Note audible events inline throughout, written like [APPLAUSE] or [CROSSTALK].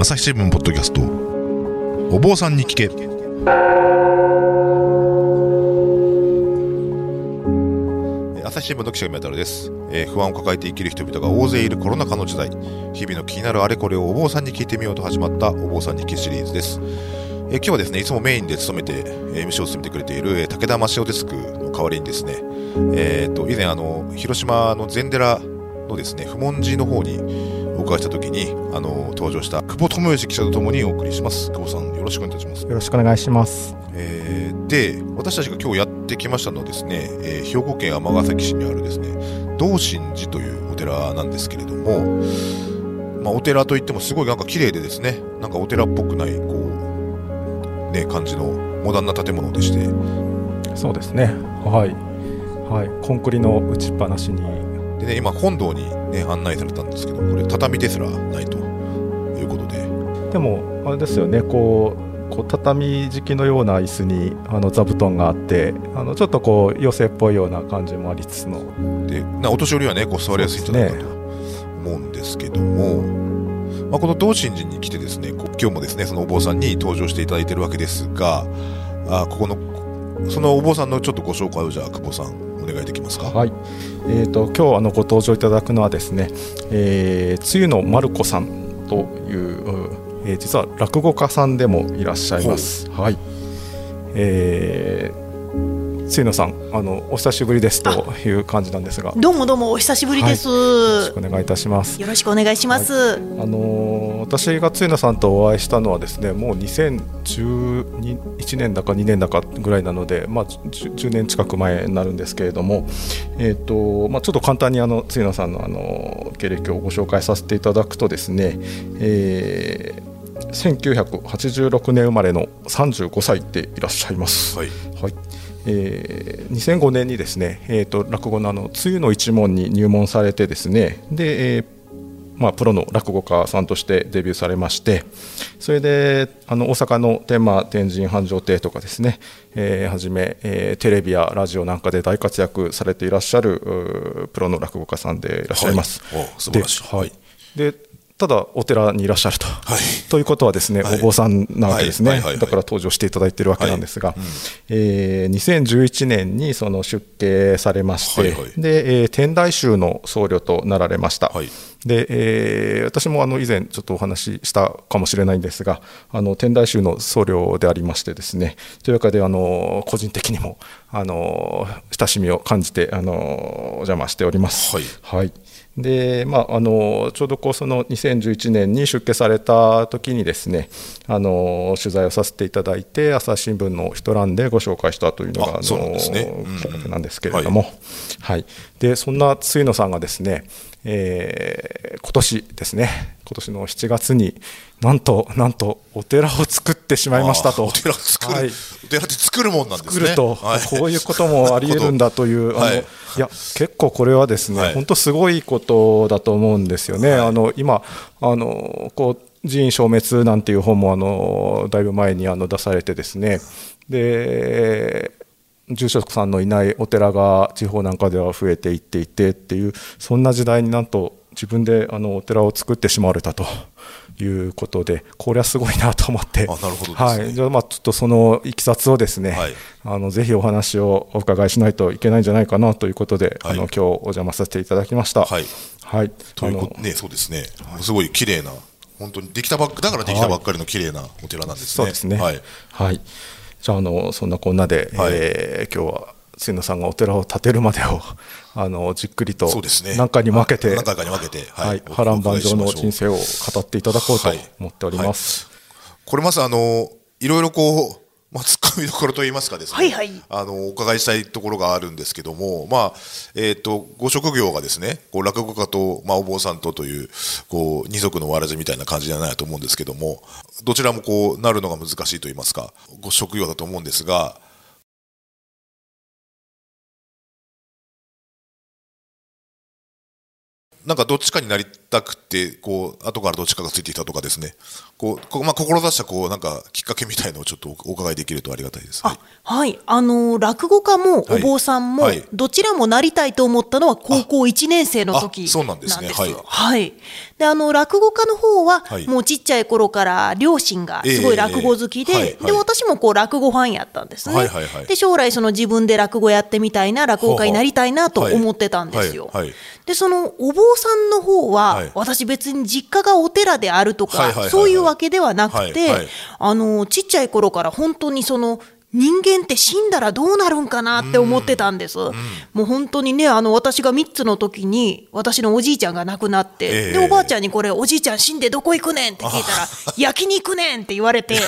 朝日新聞ポッドキャスト。お坊さんに聞け。朝日新聞の記者メタルです、えー不安を抱えて生きる人々が大勢いるコロナ禍の時代。日々の気になるあれこれをお坊さんに聞いてみようと始まったお坊さんに聞けシリーズです、えー今日はですねいつもメインで務めて、え MC を務めてくれている、武田真潮デスクの代わりにですねえー、と以前あの広島の禅寺のですね不問寺の方にお伺いした時にあの登場した久保智義記者とともにお送りします久保さんよろしくお願いいたします、よろしくお願いします。えーで私たちが今日やってきましたのはですね、えー兵庫県尼崎市にあるですね道心寺というお寺なんですけれども、まあ、お寺といってもすごいなんか綺麗でですねなんかお寺っぽくないこうね感じのモダンな建物でしてそうですね。はい。はい。コンクリの打ちっぱなしに。でね、今本堂にね、案内されたんですけど、これ畳ですらないということで、でも、あれですよね。こう、こう畳敷きのような椅子にあの座布団があってあのちょっとこう寄せっぽいような感じもありつつので、なお年寄りはね、こう座りやすいんじゃないかと思うんですけども、まあ、この道心寺に来てですね、こう今日もですね、そのお坊さんに登場していただいてるわけですが、あここの、そのお坊さんのちょっとご紹介をじゃあ、久保さん、お願いできますか？はい、えー、と今日あのご登場いただくのはですね、えー、つゆのまる子さんという、えー実は落語家さんでもいらっしゃいます。はいえー、つゆのさんあのお久しぶりですという感じなんですがよどうもどうもお久しぶりです。ろしくお願いいたします。よろしくお願いします。あのー私がつゆのさんとお会いしたのはですねもう2011年だか2年だかぐらいなので、まあ、10, 10年近く前になるんですけれども、えーとまあ、ちょっと簡単にあのつゆのさんのあの経歴をご紹介させていただくとですね、えー1986年生まれの35歳でいらっしゃいます。はい。はいえー2005年にですね、えー、と落語のあの「つゆの一門」に入門されてですねで、えーまあ、プロの落語家さんとしてデビューされましてそれであの大阪の天満天神繁盛亭とかですね、えーはじめ、えーテレビやラジオなんかで大活躍されていらっしゃるプロの落語家さんでいらっしゃいます。はい。お素晴らしい。ではい。でただお寺にいらっしゃると。はい。ということはですね、はい。お坊さんなわけですね、だから登場していただいているわけなんですが、はい。うん。えー2011年にその出家されまして、はいはい。でえー天台宗の僧侶となられました。はいでえー私もあの以前ちょっとお話ししたかもしれないんですがあの天台宗の僧侶でありましてですねというわけであの個人的にもあの親しみを感じてあのお邪魔しております。はい。はい。でまあ、あのちょうどこうその2011年に出家された時にですねあの取材をさせていただいて朝日新聞の一欄でご紹介したというのがあそうなんですね。うなんですけれども、はい。でそんなつ野さんがですね、えー今年ですね。今年の7月になんとなんとお寺を作ってしまいましたと。お寺作る、はい。お寺って作るもんなんですね。作ると、はい。こういうこともありえるんだという、あのはい。い、や結構これはですね、はい。本当すごいことだと思うんですよね。あの今あのこう寺院消滅なんていう本もあのだいぶ前にあの出されてですね。で住職さんのいないお寺が地方なんかでは増えていっていてっていうそんな時代になんと自分であのお寺を作ってしまわれたということでこれはすごいなと思ってあ [LAUGHS] なるほどねはい、じゃあまあちょっとそのいきさつをですね、はいあのぜひお話をお伺いしないといけないんじゃないかなということで、はいあの今日お邪魔させていただきました。はいはい、ということね、そうですね。すごい綺麗な、本当にできたばっか、だからできたばっかりの綺麗なお寺なんですね。そうですね。はい。はい。じゃああのそんなこんなで、はい。えー今日は瀬野さんがお寺を建てるまでを [LAUGHS] あのじっくりと。何回に分けて、何回かに分けて、はい、お波乱万丈の人生を語っていただこうとはい思っております。これまずあの、いろいろこう、まあ、突っ込みどころといいますかですね、はいはい。あの、お伺いしたいところがあるんですけども、まあ、えっ、と、ご職業がですね、こう、落語家と、まあ、お坊さんとという、こう、二足のわらじみたいな感じじゃないと思うんですけども、どちらもこう、なるのが難しいと言いますか、ご職業だと思うんですが、なんかどっちかになりたくてこう後からどっちかがついてきたとかですね。こうこまあ志したこうなんかきっかけみたいのをちょっと [LAUGHS] お伺いできるとありがたいです。はい。あはい、あの落語家もはい。お坊さんもはい。どちらもなりたいと思ったのは高校1年生の時あそうなんですね。はい。はい。であの落語家の方ははい。もうちっちゃい頃から両親がすごい落語好きで、で私もこう落語ファンやったんですね。はいはいはい。で将来その自分で落語やってみたいな落語家になりたいなと思ってたんですよ。はい。でそのお坊さんの方は、はい私別に実家がお寺であるとか、はいはいはいはいそういうわけではなくて、はいはいあのちっちゃい頃から本当にその人間って死んだらどうなるんかなって思ってたんです。もう本当にねあの私が3つの時に私のおじいちゃんが亡くなって、ええでおばあちゃんにこれおじいちゃん死んでどこ行くねんって聞いたら [LAUGHS] 焼きに行くねんって言われて。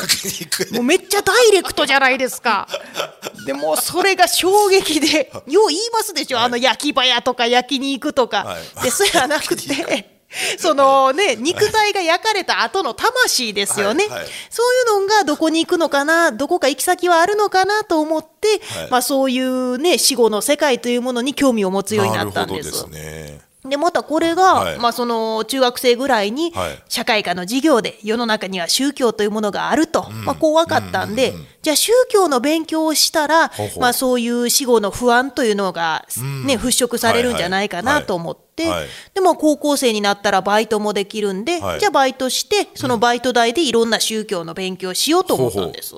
もうめっちゃダイレクトじゃないですか。[LAUGHS] でもうそれが衝撃で、[LAUGHS] よう言いますでしょ、あの焼き場屋とか焼肉とか。はいで、そうやなくて。[LAUGHS] そのね、肉体が焼かれた後の魂ですよね、はい。はい。そういうのがどこに行くのかな、どこか行き先はあるのかなと思って、はい。まあ、そういうね、死後の世界というものに興味を持つようになったんです。なるほどですね。でまたこれが、はい。まあ、その中学生ぐらいにはい。社会科の授業で世の中には宗教というものがあると、まあ、こう分かったんで、じゃあ宗教の勉強をしたらほうほう。まあ、そういう死後の不安というのが、ね払拭されるんじゃないかなと思って、はいはいでも高校生になったらバイトもできるんで、はい。じゃあバイトしてそのバイト代でい。ろんな宗教の勉強をしようと思ったんです。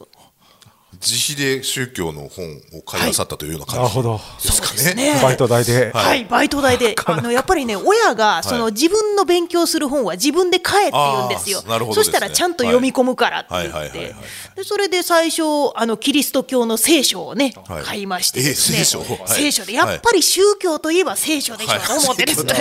自費で宗教の本を買いなさったというような感じですかね。ね。バイト代で、はい、バイト代で、あのやっぱりね、親がその自分の勉強する本は自分で買えって言うんですよ。あーなるほどね。したらちゃんと読み込むからって言はいって。はい。はい。はい。はい、でそれで最初あのキリスト教の聖書をね、はい。買いましてですね、え聖書？はい。聖書で。やっぱり宗教といえば聖書でしょうと思ってですね。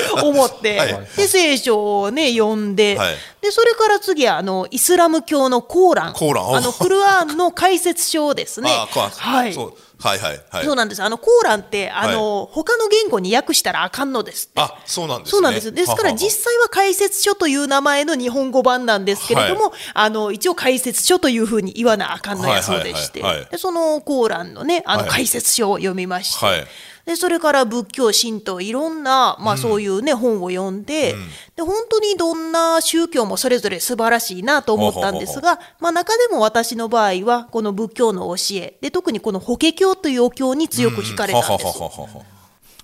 [LAUGHS] 思って、はい。で聖書をね読んで、はい。でそれから次はあのイスラム教のコーラン。コーラン。あのクルアンの解説書ですね。はい。そう。はいはいはい。そうなんです。あのコーランってあの、他の言語に訳したらあかんのです。あ、そうなんですね。そうなんです。ですからははは実際は解説書という名前の日本語版なんですけれども、あの一応解説書というふうに言わなあかんのやそうでして、はいはい。はいはいでそのコーランのねあのはい。解説書を読みまして、はいでそれから仏教神道いろんな、まあ、そういうね、本を読んで,、で本当にどんな宗教もそれぞれ素晴らしいなと思ったんですが、まあ、中でも私の場合はこの仏教の教えで特にこの法華経というお経に強く惹かれたんです。ははははは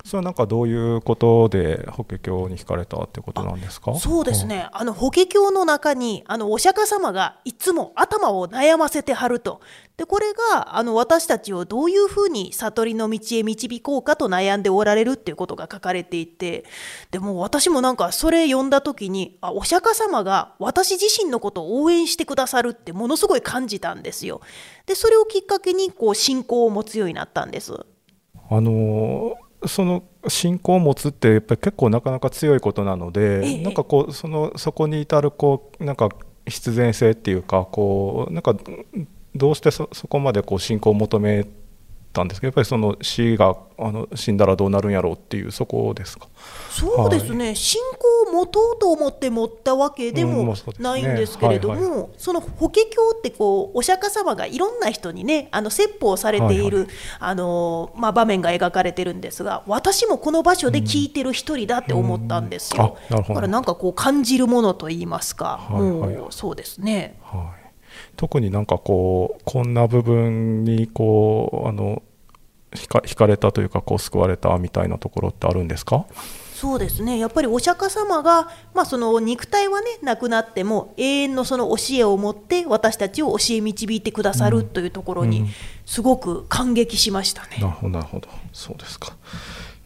それはなんかどういうことで法華経に惹かれたってことなんですか？そうですね、あの法華経の中にあのお釈迦様がいつも頭を悩ませてはるとでこれがあの私たちをどういうふうに悟りの道へ導こうかと悩んでおられるっていうことが書かれていてでも私もなんかそれ読んだ時にあお釈迦様が私自身のことを応援してくださるってものすごい感じたんですよ。でそれをきっかけにこう信仰を持つようになったんです。あのーその信仰を持つってやっぱり結構なかなか強いことなので、ええ。なんかこうそのそこに至るこうなんか必然性っていうかこうなんかどうしてそそこまでこう信仰を求めたんですかやっぱりその死があの死んだらどうなるんやろうっていうそこですか？そうですね、信仰を持とうと思って持ったわけでうんまもないんですけれども、はいその法華経ってこうお釈迦様がいろんな人にねあの説法されている、はいあのまあ、場面が描かれてるんですが私もこの場所で聞いてる一人だって思ったんですよ、うん。あなるほど。だからなんかこう感じるものといいますか、はいはい。もうそうですね。はい、特になんかこうこんな部分にこうあの惹か惹かれたというかこう救われたみたいなところってあるんですか？そうですね。やっぱりお釈迦様が、まあ、その肉体はねなくなっても永遠のその教えを持って私たちを教え導いてくださるというところにすごく感激しましたね。なるほどなるほど。そうですか。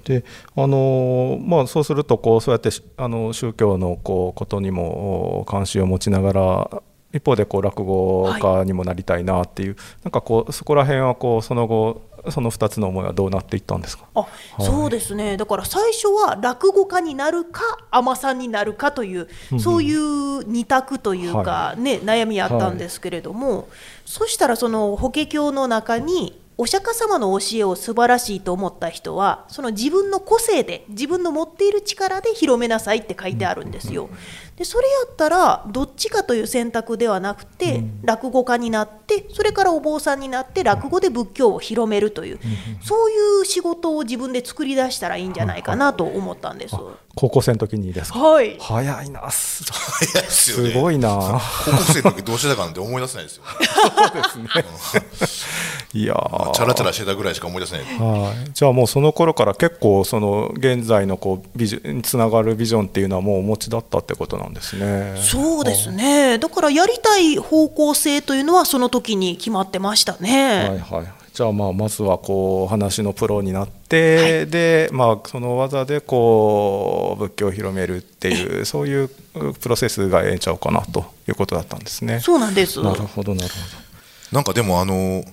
であのまあそうするとこうそうやってしあの宗教のこうことにもお関心を持ちながら一方でこう落語家にもなりたいなっていう、なんかこうそこら辺はこうその後その2つの思いはどうなっていったんですか？あそうですね。だから最初は落語家になるか尼さんになるかという、そういう二択というか、はね、悩みあったんですけれども、そしたらその法華経の中にお釈迦様の教えを素晴らしいと思った人はその自分の個性で自分の持っている力で広めなさいって書いてあるんですよ。でそれやったらどっちかという選択ではなくて、落語家になってそれからお坊さんになって落語で仏教を広めるという、そういう仕事を自分で作り出したらいいんじゃないかなと思ったんです。高校生の時にですか？はい。早いな。す早いですよね。すごいな。高校生の時どうしてたかなんて思い出せないですよ、[LAUGHS] [LAUGHS] いやー。チャラチャラしてたぐらいしか思い出せない。はい、じゃあもうその頃から結構その現在のこうビジョンにつながるビジョンっていうのはもうお持ちだったってことなんですね。そうですねだからやりたい方向性というのはその時に決まってましたね。はいはい、じゃあまあまずはこう話のプロになって、でまあその技でこう仏教を広めるっていうそういうプロセスがええんちゃうかなということだったんですね。そうなんです。なるほどなるほなんかでもあの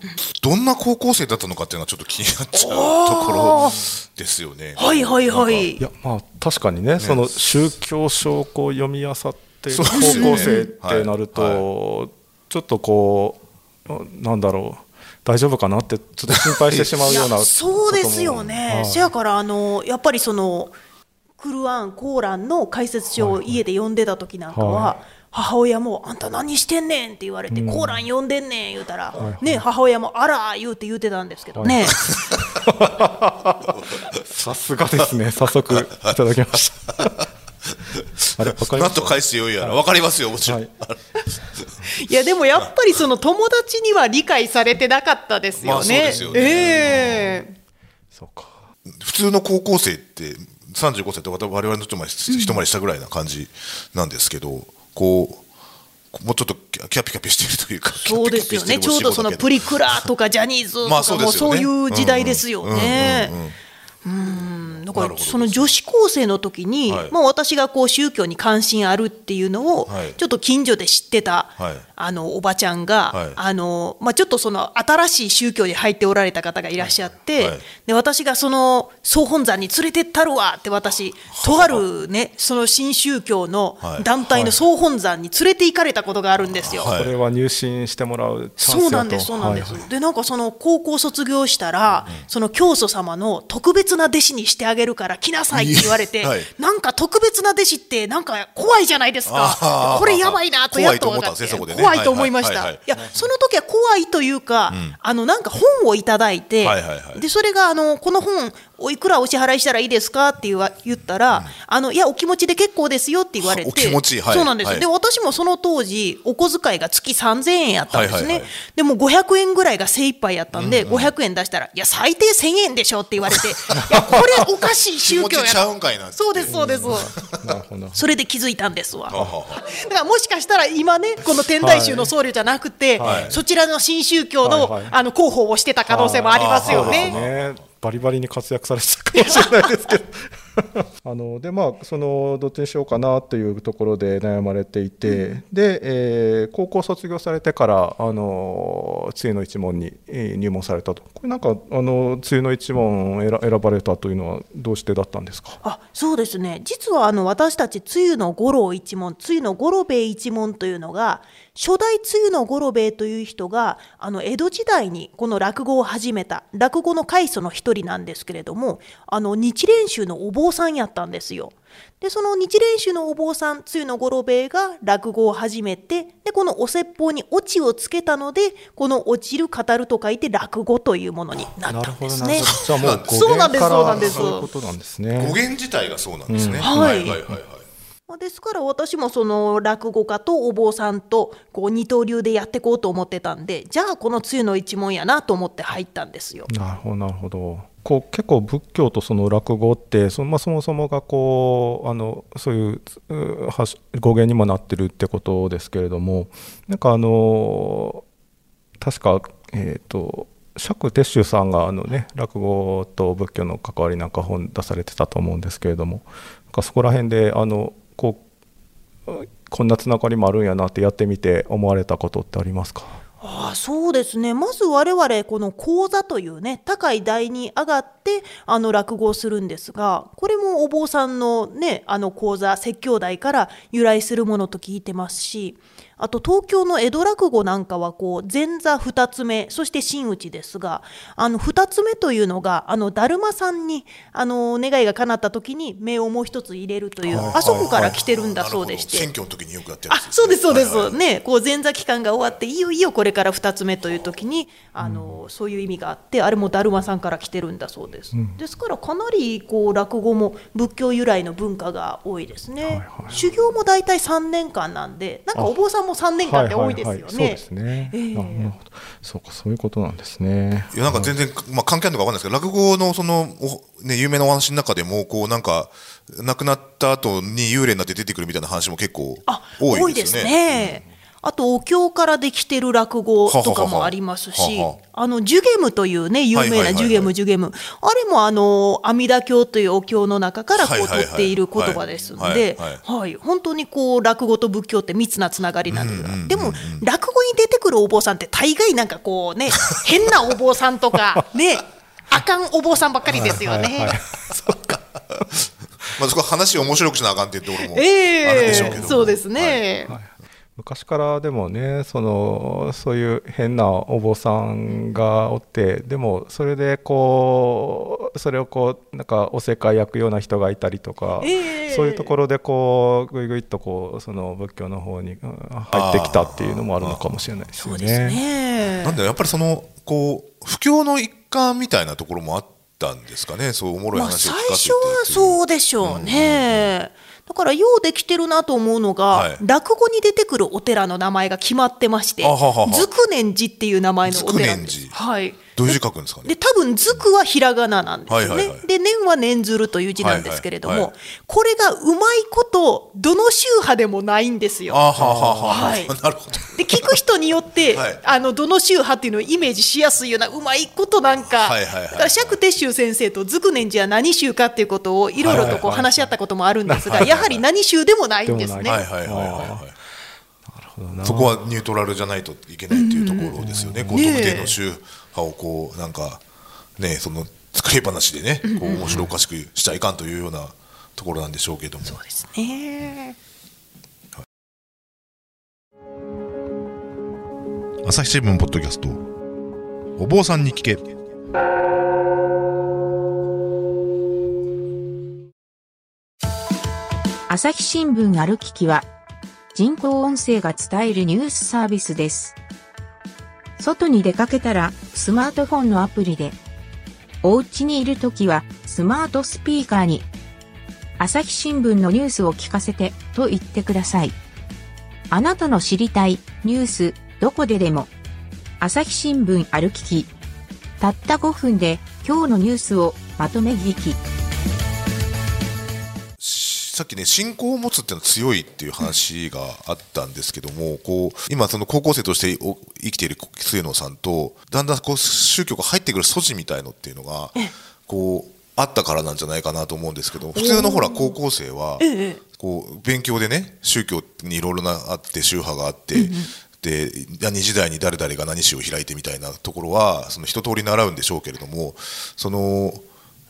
どんな高校生だったのかっていうのはちょっと気になっちゃうところですよねはいはいはいど。い。やまあ確かにねその宗教書をこう読み漁っている高校生ってなると、はちょっとこうなんだろう大丈夫かなってちょっと心配してしまうようなそうですよね。はいせやからあのやっぱりそのクルアンコーランの解説書を家で読んでた時なんかは。は母親も「あんた何してんねん」って言われて「コーラン読んでんねん」言うたら、ね母親も「あら」言うて言うてたんですけどね、[LAUGHS] さすがですね。早速いただきました。あれわかります？なんと返してよいやら。分かりますよもちろん、はい。いやでもやっぱりその友達には理解されてなかったですよね。まあね。ええ。そうか。普通の高校生って35歳って我々の一回り一回りしたぐらいな感じなんですけどこうもうちょっとキャピキャピしてるというかそうですよね。ちょうどそのプリクラとかジャニーズとまあかもうそういう時代ですよねうん。うんうんうん。うんだからその女子高生の時に、はい。まあ、私がこう宗教に関心あるっていうのを、はい。ちょっと近所で知ってた、はい。あのおばちゃんが、はい。あのまあ、ちょっとその新しい宗教に入っておられた方がいらっしゃって、はい。で私がその総本山に連れてったるわって私とあるねその新宗教のはい。団体の総本山に連れて行かれたことがあるんですよ。はい。これは入信してもらうチャンスそうなんです、そうなんです。で、なんかその高校卒業したら、その教祖様の特別な弟子にしてあげるから来なさいって言われて、はい。なんか特別な弟子ってなんか怖いじゃないですあか。ーこれやばいなとやっと分かって怖いと思いと思いました。はいや、その時は怖いというか、あのなんか本をいただいて、はいはいはい。でそれがあのこの本おいくらお支払いしたらいいですか？って言わ言ったら、あのいやお気持ちで結構ですよって言われて、お気持ちはい。そうなんです。はい。で私もその当時お小遣いが月3000円やったんですね。はいはいはいでも500円ぐらいが精一杯やったんで、500円出したら「いや最低1000円でしょ」って言われて「[LAUGHS] いやこれおかしい宗教や。そうですそうです、なるほど。それで気づいたんですわ。だからもしかしたら今ねこの天台宗の僧侶じゃなくて、はい。そちらの新宗教の,、はいはい。あの広報をしてた可能性もありますよね。ねバリバリに活躍されてたかもしれないですけど。[LAUGHS] あのでまあそのどっちにしようかなというところで悩まれていて、で、えー高校卒業されてからあの梅雨の一門にえー入門されたと。これなんかあの梅雨の一門を選選ばれたというのはどうしてだったんですか？あそうですね。実はあの私たち梅雨の五郎一門梅雨の五郎兵衛一門というのが初代梅雨の五郎兵衛という人があの江戸時代にこの落語を始めた落語の開祖の一人なんですけれどもあの日蓮宗のお坊さんやったんですよ。でその日蓮宗のお坊さん露の五郎兵衛が落語を始めてでこのお説法にオチをつけたのでこの「落ちる語る」と書いて落語というものになったんですね。そうなんですそうなんです。そういうことなんです語ね源自体がそうなんですね、はい。はいはいはいまあですから私もその落語家とお坊さんとこう二刀流でやっていこうと思ってたんでじゃあこの梅雨の一門やなと思って入ったんですよ。なるほどなるほどこう結構仏教とその落語ってそ,、まあ、そもそもがこうあのそういう語源にもなってるってことですけれどもなんかあの確かえっ、と釈徹宗さんがあの、ね、落語と仏教の関わりなんか本出されてたと思うんですけれどもなんかそこら辺であのこうこんなつながりもあるんやなってやってみて思われたことってありますか？ああそうですね。まず我々この講座というね高い台に上がってあの落語をするんですがこれもお坊さんのねあの講座説教台から由来するものと聞いてますしあと東京の江戸落語なんかはこう前座2つ目そして真打ちですがあの2つ目というのがあのだるまさんにあの願いが叶った時に目をもう一つ入れるというあそこから来てるんだそうでして。選挙の時によくやってるあそうですそうです、ねこう前座期間が終わっていよいよこれから2つ目という時にあの、そういう意味があってあれもだるまさんから来てるんだそうです、ですからかなりこう落語も仏教由来の文化が多いですね、修行も大体3年間なんでなんかお坊さんも3年間って多いですよね、そうですね、ええ。なるほど。そうかそういうことなんですね。いやなんか全然、まあ、関係あるのかわかんないですけど落語のそのお、ね、有名なお話の中でもこうなんか亡くなった後に幽霊になって出てくるみたいな話も結構あ多いですよね。ねあとお経からできてる落語とかもありますしはは。ははあのジュゲムというね有名はいはいははいない。ジュゲムジュゲムあれもあの阿弥陀経というお経の中からこうはいはいはい。取っている言葉ですのはいではい。はい本当にこう落語と仏教って密なつながりなんですでも落語に出てくるお坊さんって大概なんかこうね [LAUGHS] 変なお坊さんとかねあかんお坊さんばっかりですよはいはいね。まあ、そこは話を面白くしなあかんっていうところもあるえでしょうけども、えそうですね。昔からでもねそのそういう変なお坊さんがおってでもそれでこうそれをこうなんかおせっかい焼くような人がいたりとか、ええそういうところでこうぐいぐいっとこうその仏教の方にうん入ってきたっていうのもあるのかもしれないですよそうですね。ねなんでやっぱりそのこう不況の一環みたいなところもあったんですかねそうおもろいまあ、話を最聞かせて初はそうでしょうね。だからようできてるなと思うのが、はい。落語に出てくるお寺の名前が決まってましてあははは。筑念寺っていう名前のお寺。はいどういう字書くんですかね？で多分「ずく」はひらがななんですよね。はいはいはい。で「念」は「念ずる」という字なんですけれども、はいはい。はいこれがうまいことどの宗派でもないんですよ。あはははは、はい。[LAUGHS] なるほど。で聞く人によって、[LAUGHS] はい。あのどの宗派っていうのをイメージしやすいようなうまいことなんか、はいはいはいはい。だから釈徹宗先生と築年寺は何宗かっていうことをいろいろとこうはいはいはい。話し合ったこともあるんですが、やはり何宗でもないんですね。はいはいはいはい。はいそこはニュートラルじゃないといけないっていうところですよね、こうねえ。特定の宗派をこうなんかねその作り話でねこう面白おかしくしちゃいかんというようなところなんでしょうけども。そうですね。朝日新聞ポッドキャスト。お坊さんに聞け。朝日新聞ある聞きは、人工音声が伝えるニュースサービスです。外に出かけたら、スマートフォンのアプリで、お家にいるときは、スマートスピーカーに、朝日新聞のニュースを聞かせて、と言ってください。あなたの知りたい、ニュース、どこででも、朝日新聞ある聞き。たった5分で、今日のニュースをまとめ聞き。さっきね信仰を持つっていうのは強いっていう話があったんですけども、こう今その高校生としてお生きている末野さんとだんだんこう宗教が入ってくる素地みたいのっていうのがこうあったからなんじゃないかなと思うんですけど普通のほら高校生はええ。こう勉強でね宗教にいろいろなあって宗派があって。で何時代に誰々が何宗を開いてみたいなところはその一通り習うんでしょうけれどもその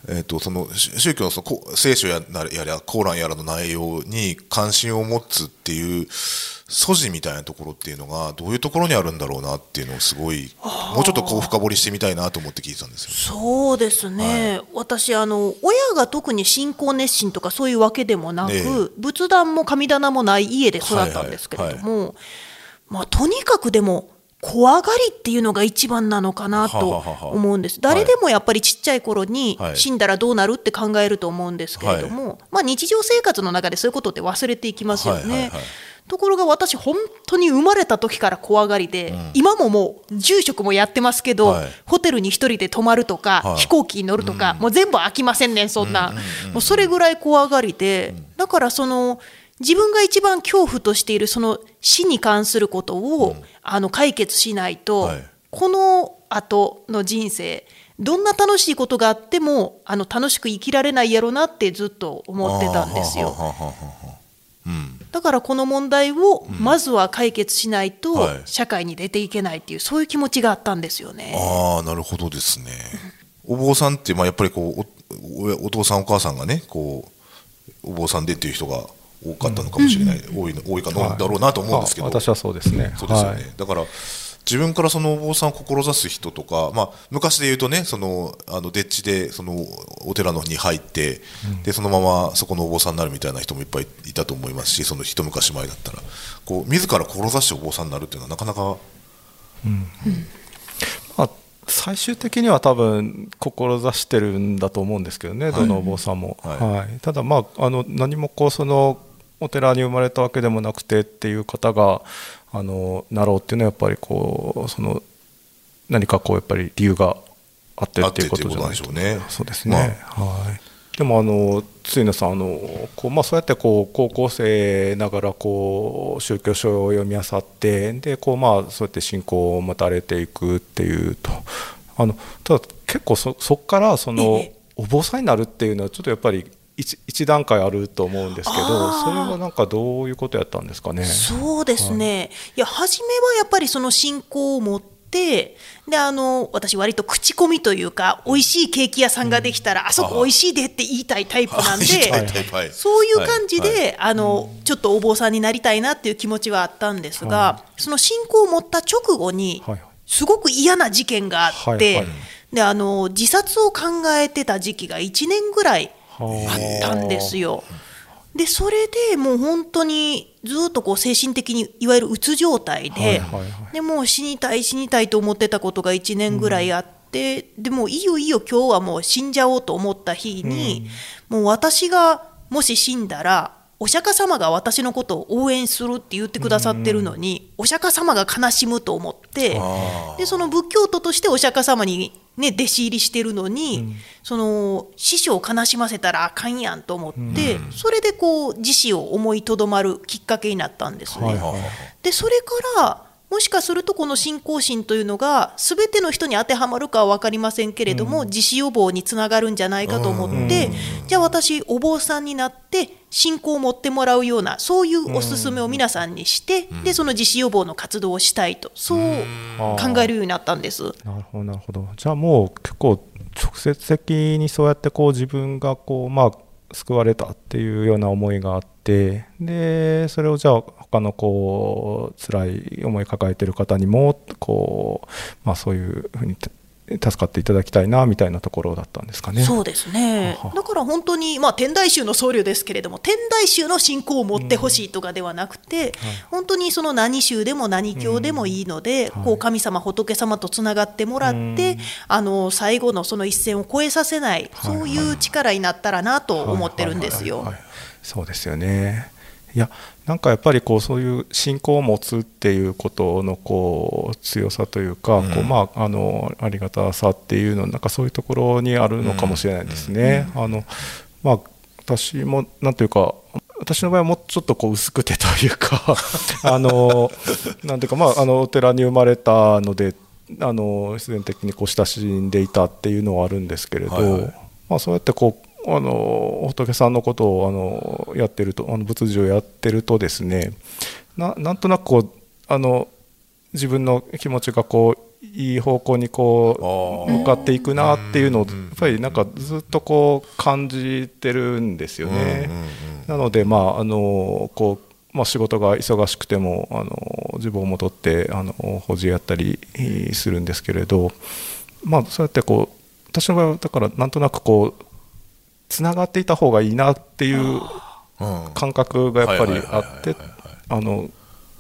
えー、とその宗宗教のそのこ聖書やなやらコーランやらの内容に関心を持つっていう素地みたいなところっていうのがどういうところにあるんだろうなっていうのをすごいもうちょっとこう深掘りしてみたいなと思って聞いてたんですよ。そうですね、私あの親が特に信仰熱心とかそういうわけでもなく、ええ。仏壇も神棚もない家で育ったんですけれども、まあ、とにかくでも怖がりっていうのが一番なのかなと思うんです。誰でもやっぱりちっちゃい頃にはい。死んだらどうなるって考えると思うんですけれども、まあ、日常生活の中でそういうことって忘れていきますよね。ところが私本当に生まれた時から怖がりで、今ももう住職もやってますけど、はい。ホテルに一人で泊まるとか、はい。飛行機に乗るとか、もう全部飽きませんねんそんな、もうそれぐらい怖がりで、だからその自分が一番恐怖としているその死に関することを、あの解決しないと、はい。この後の人生どんな楽しいことがあってもあの楽しく生きられないやろなってずっと思ってたんですよ。だからこの問題をまずは解決しないとはい。社会に出ていけないっていうそういう気持ちがあったんですよね。ああなるほどですね。お坊さんって、まあ、やっぱりこうおおお父さんお母さんがねこうお坊さんでっていう人が多かったのかもしれない、多いの多いかのだろうなと思うんですけど、あ私はそうですね。そうですよね、はい。だから自分からそのお坊さんを志す人とか、まあ、昔で言うとねそのあのデッチでそのお寺の方に入って、でそのままそこのお坊さんになるみたいな人もいっぱいいたと思いますしその一昔前だったら。こう自ら志してお坊さんになるっていうのはなかなかまあ、最終的には多分志してるんだと思うんですけどね、どのお坊さんも。はい。はい。ただ、まあ、あの何もこうそのお寺に生まれたわけでもなくてっていう方があのなろうっていうのはやっぱりこうその何かこうやっぱり理由があってっていうことじゃないでしょうね。そうですね、はい、でもあのついなさんあのこう、まあ、そうやってこう高校生ながらこう宗教書を読み漁ってでこう、まあ、そうやって信仰を持たれていくっていうと。あのただ結構そそこからそのええ。お坊さんになるっていうのはちょっとやっぱり一一段階あると思うんですけどそれはなんかどういうことやったんですかね？そうですね、い、や初めはやっぱりその信仰を持ってであの私割と口コミというか美味しいケーキ屋さんができたら、あそこ美味しいでって言いたいタイプなんで、そういう感じで、はいはい。あのちょっとお坊さんになりたいなっていう気持ちはあったんですが、その信仰を持った直後に、はいはい。すごく嫌な事件があって、はいはい。であの自殺を考えてた時期が1年ぐらいはあったんですよ。でそれでもう本当にずっとこう精神的にいわゆるうつ状態で、でもう死にたい死にたいと思ってたことが1年ぐらいあって、でもういいよいいよ今日はもう死んじゃおうと思った日に、もう私がもし死んだらお釈迦様が私のことを応援するって言ってくださってるのに、お釈迦様が悲しむと思ってあでその仏教徒としてお釈迦様に、ね、弟子入りしてるのに、その師匠を悲しませたらあかんやんと思って、それでこう自死を思いとどまるきっかけになったんですね。はいはい。でそれからもしかするとこの信仰心というのが全ての人に当てはまるかは分かりませんけれども、自死予防につながるんじゃないかと思って、じゃあ私お坊さんになって信仰を持ってもらうようなそういうおすすめを皆さんにして、でその自死予防の活動をしたいとそう考えるようになったんです。なるほどなるほど。じゃあもう結構直接的にそうやってこう自分がこうまあ救われたっていうような思いがあってでそれをじゃあ他のこう辛い思い抱えてる方にもこうまあそういうふうに助かっていただきたいなみたいなところだったんですかね。そうですね。はは。だから本当に、まあ、天台宗の僧侶ですけれども天台宗の信仰を持ってほしいとかではなくて、本当にその何宗でも何教でもいいので、こう神様仏様とつながってもらって、あの最後のその一線を越えさせない、はい。そういう力になったらなと思ってるんですよ。はい。はい。はい。はい。そうですよね。いやなんかやっぱりこうそういう信仰を持つっていうことのこう強さというか、こうまああのありがたさっていうのなんかそういうところにあるのかもしれないですね。あのまあ私もなんというか私の場合はもうちょっとこう薄くてというか [LAUGHS] あのなんていうかまああのお寺に生まれたのであの必然的にこう親しんでいたっていうのはあるんですけれど、はいはい。まあ、そうやってこうあの仏さんのことをあのやってるとあの仏事をやってるとですねななんとなくこうあの自分の気持ちがこういい方向にこう向かっていくなっていうのをうんやっぱりなんかずっとこう感じてるんですよね。なので、まああのこうまあ、仕事が忙しくてもあの自分を戻ってあの保持やったりえーするんですけれど、まあ、そうやってこう私の場合はだからなんとなくこうつながっていた方がいいなっていううん感覚がやっぱりあはいってあの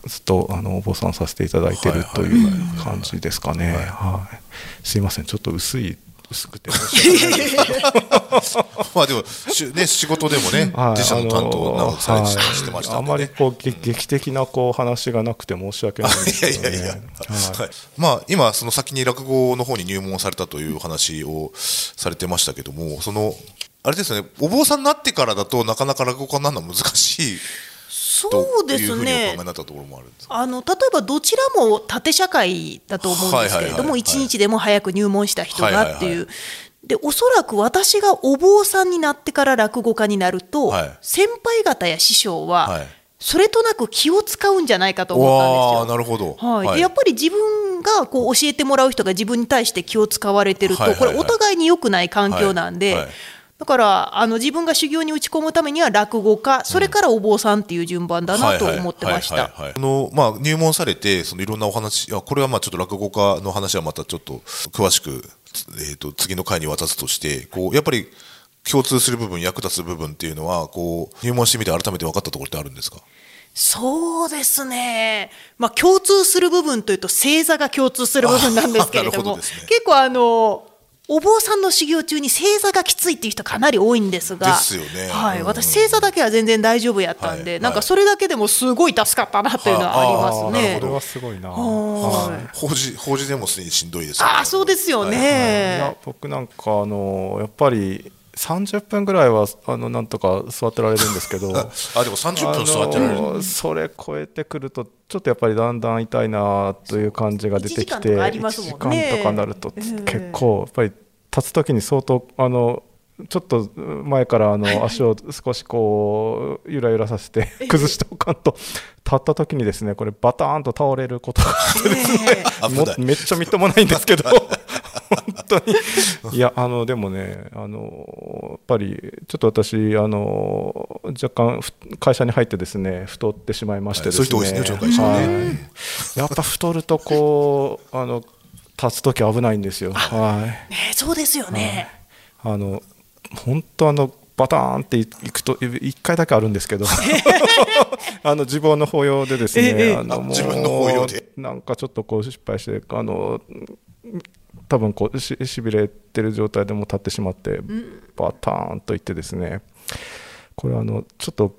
ずっとあのお坊さんさせていただいてるという感じですかね。はい、すいませんちょっと薄い薄くて [LAUGHS] まあでもしね仕事でもねはい自社の担当なんかされしてましたあまりこう劇劇的なこう話がなくて申し訳ないんですいけどね。やいやいや、はいはい。まあ今その先に落語の方に入門されたという話をされてましたけどもそのあれですよね。お坊さんになってからだとなかなか落語家になるのは難しい。そとうですね。あの例えばどちらも縦社会だと思うんですけれども一日でも早く入門した人がっていう。でおそらく私がお坊さんになってから落語家になると、はい。先輩方や師匠は、はい。それとなく気を使うんじゃないかと思ったんですよ。なるほど。はい、でやっぱり自分がこう教えてもらう人が自分に対して気を使われてると、これお互いに良くない環境なんで、はいはいだからあの自分が修行に打ち込むためには落語家それからお坊さんっていう順番だなと思ってました。入門されてそのいろんなお話いやこれはまあちょっと落語家の話はまたちょっと詳しくえっ、と次の回に渡すとしてこうやっぱり共通する部分役立つ部分っていうのはこう入門してみて改めて分かったところってあるんですか？そうですね、まあ、共通する部分というと星座が共通する部分なんですけれども [LAUGHS] どね。結構あのお坊さんの修行中に星座がきついっていう人かなり多いんですが。ですよね。はい、うん。私星座だけは全然大丈夫やったんで、はい。なんかそれだけでもすごい助かったなというのはありますね。はあなるほ。ど。これはすごいな。はい。法事法事でもすでにしんどいですああそうですよい。やね。僕なんかあのやっぱり30分ぐらいはあのなんとか座ってられるんですけど [LAUGHS] あでも30分座ってられる。あのそれ超えてくるとちょっとやっぱりだんだん痛いなという感じが出てき1時間てとかありますもんね。1時間とかなるとええ。結構やっぱり立つ時に相当あのちょっと前からあの足を少しこうゆらゆらさせて崩しておかんと立った時にですねこれバターンと倒れることがええ。危ない。もめっちゃみっともないんですけど。[LAUGHS] 本当に。いやあのでもねあのやっぱりちょっと私あの若干ふ会社に入ってですね太ってしまいましてですね、はいそういう人多いですねね。はい。やっぱ太るとこうあの立つ時危ないんですよ。はい。ねそうですよね。あの本当あのバターンっていくと一回だけあるんですけど。[LAUGHS] あの自分の法要でですね、ええあの自分の法要で。なんかちょっとこう失敗してあの多分こうししびれてる状態でもう立ってしまって、バターンといってですね。これあのちょっと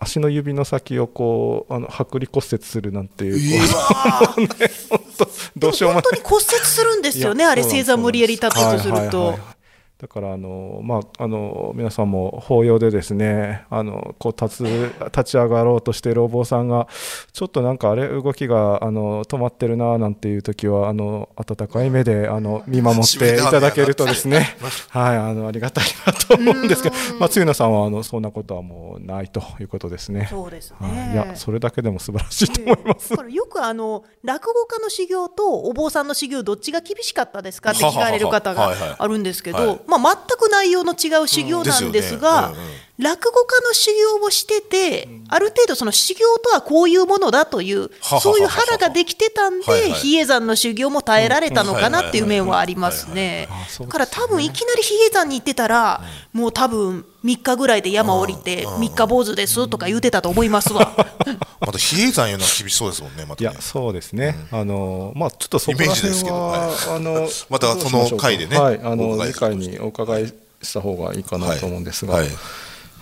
足の指の先をこうあの剥離骨折するなんていう、こう [LAUGHS] ね本当どうしようもない。本当に骨折するんですよね、あれ、そうなんです。星座無理やり立とうとすると。はいはいはい。だからあの、まあ、あの皆さんも法要でですねあのこう立つ立ち上がろうとしているお坊さんがちょっとなんかあれ動きがあの止まってるななんていう時はあの温かい目であの見守っていただけるとですねはいあのありがたいなと思うんですけど、まあ、露野さんはあのそんなことはもうないということですね。そうですはい、いねや。それだけでも素晴らしいと思います。だからよくあの落語家の修行とお坊さんの修行どっちが厳しかったですかって聞かれる方ははははいはいがあるんですけはいど、まあ、全く内容の違う修行なんですがうんですよね。うんうん。落語家の修行をしててある程度その修行とはこういうものだというはははそういう腹ができてたんではいはい。比叡山の修行も耐えられたのかなっていう面はありますね。だから多分いきなり比叡山に行ってたらもう多分3日ぐらいで山降りて3日坊主ですとか言ってたと思いますわ。[LAUGHS] また比叡山いうのは厳しそうですもんねまたね。いやそうですね、あのまあ、ちょっとそこらイメージです辺けどは、あの [LAUGHS] またその回でねはい、あおの次回にお伺いした方がいいかなと思うんですが、はい。はい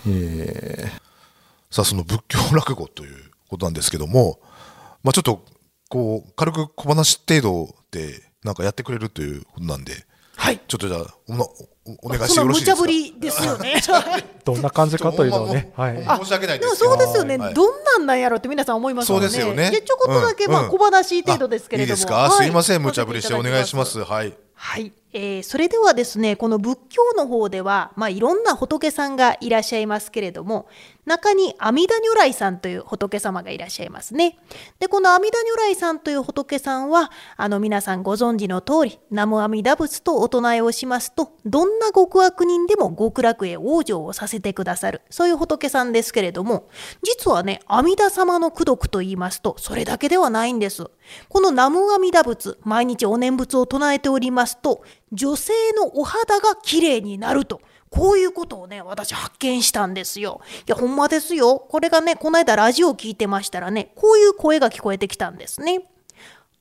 えーさあその仏教落語ということなんですけども、まあ、ちょっとこう軽く小話程度でなんかやってくれるということなんではい。ちょっとじゃあおなおお願いしその無茶てよろしいですか？ぶりですよね。[LAUGHS] どんな感じかというのをね、はい、申し訳ないんでもですけど。そうですよね、はい。どんなんなんやろって皆さん思いますもんね。そうですよね。ちょこっとだけ、まあ小話程度ですけれども。あいいですか、はすいません。無茶ぶりしてお願いしま。す。はい。はい、えーそれではですねこの仏教の方では、まあ、いろんな仏さんがいらっしゃいますけれども中に阿弥陀如来さんという仏様がいらっしゃいますね。でこの阿弥陀如来さんという仏さんはあの皆さんご存知の通り南無阿弥陀仏とお唱えをしますとどんな極悪人でも極楽へ往生をさせてくださるそういう仏さんですけれども実はね阿弥陀様の功徳と言いますとそれだけではないんです。この南無阿弥陀仏毎日お念仏を唱えておりますと女性のお肌が綺麗になるとこういうことをね私発見したんですよ。いやほんまですよ。これがねこの間ラジオ聞いてましたらねこういう声が聞こえてきたんですね。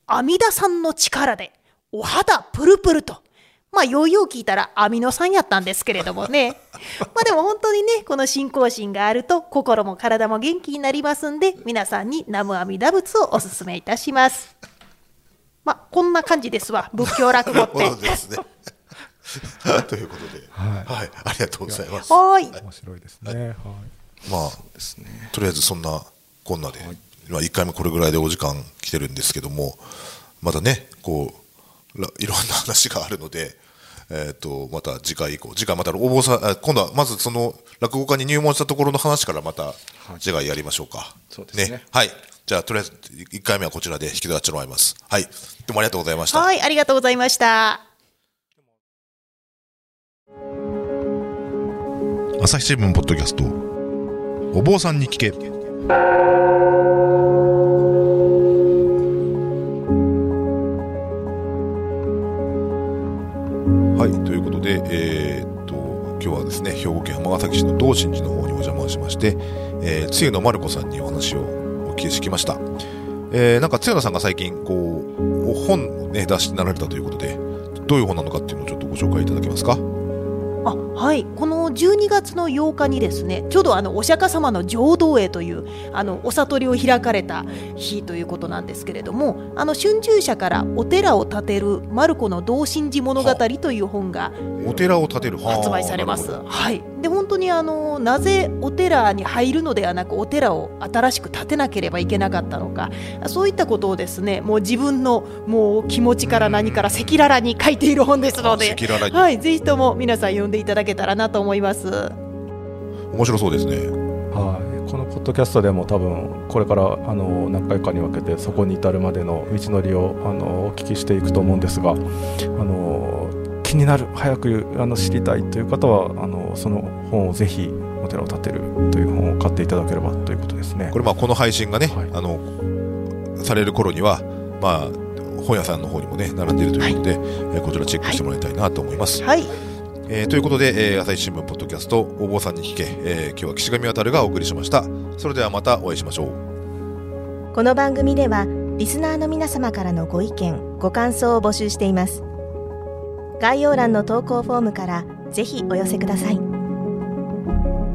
阿弥陀さんの力でお肌プルプルと。まあ、よいよう聞いたらアミノさんやったんですけれどもね。[LAUGHS] まあでも本当にね、この信仰心があると心も体も元気になりますんで、皆さんに南無阿弥陀仏をお勧めいたします。まあ、こんな感じですわ、仏教落語っなるほどて。[LAUGHS] ですね [LAUGHS] ということで、はい、ありがとうございます。はーい。面白いですね。はいまあ、とりあえずそんなこんなで、まあ、1回目これぐらいでお時間来てるんですけどもまたねこうらいろんな話があるのでえっ、と、また次回以降、次回またお坊さ今度はまずその落語家に入門したところの話からまた次回やりましょうか。そうですねはい。じゃあ、とりあえず1回目はこちらで引き出してもらいます。はい。どうもありがとうございました。はい、ありがとうございました。朝日新聞ポッドキャスト。お坊さんに聞け。はいということでえーっと今日はですね兵庫県尼崎市の道心寺の方にお邪魔しまして、えー、つゆのまる子さんにお話をお聞きしてきました、えー、なんかつゆのさんが最近こう本をね出しになられたということでどういう本なのかっていうのをちょっとご紹介いただけますか？あはい。この12月の8日にですねちょうどあのお釈迦様の浄土会というあのお悟りを開かれた日ということなんですけれどもあの春秋社からお寺を建てるマルコの同心寺物語という本がお寺を建てる。発売されます。はい、で本当にあのなぜお寺に入るのではなくお寺を新しく建てなければいけなかったのかそういったことをですねもう自分のもう気持ちから何から赤裸々に書いている本ですのあではい、ぜひとも皆さん読んでいただけたらなと思います。面白そうですね。はい、このポッドキャストでも多分これからあの何回かに分けてそこに至るまでの道のりをあのお聞きしていくと思うんですがあの気になる早くあの知りたいという方はあのその本をぜひ「お寺を建てる」という本を買っていただければということですねこ。れまあこの配信がね、はいあのされる頃にはまあ本屋さんの方にもね並んでいるということで、えーこちらチェックしてもらいたいなと思います。はい、えーということで、えー朝日新聞ポッドキャストお坊さんに聞け、えー今日は岸上渡がお送りしました。それではまたお会いしましょう。この番組ではリスナーの皆様からのご意見ご感想を募集しています概要欄の投稿フォームからぜひお寄せください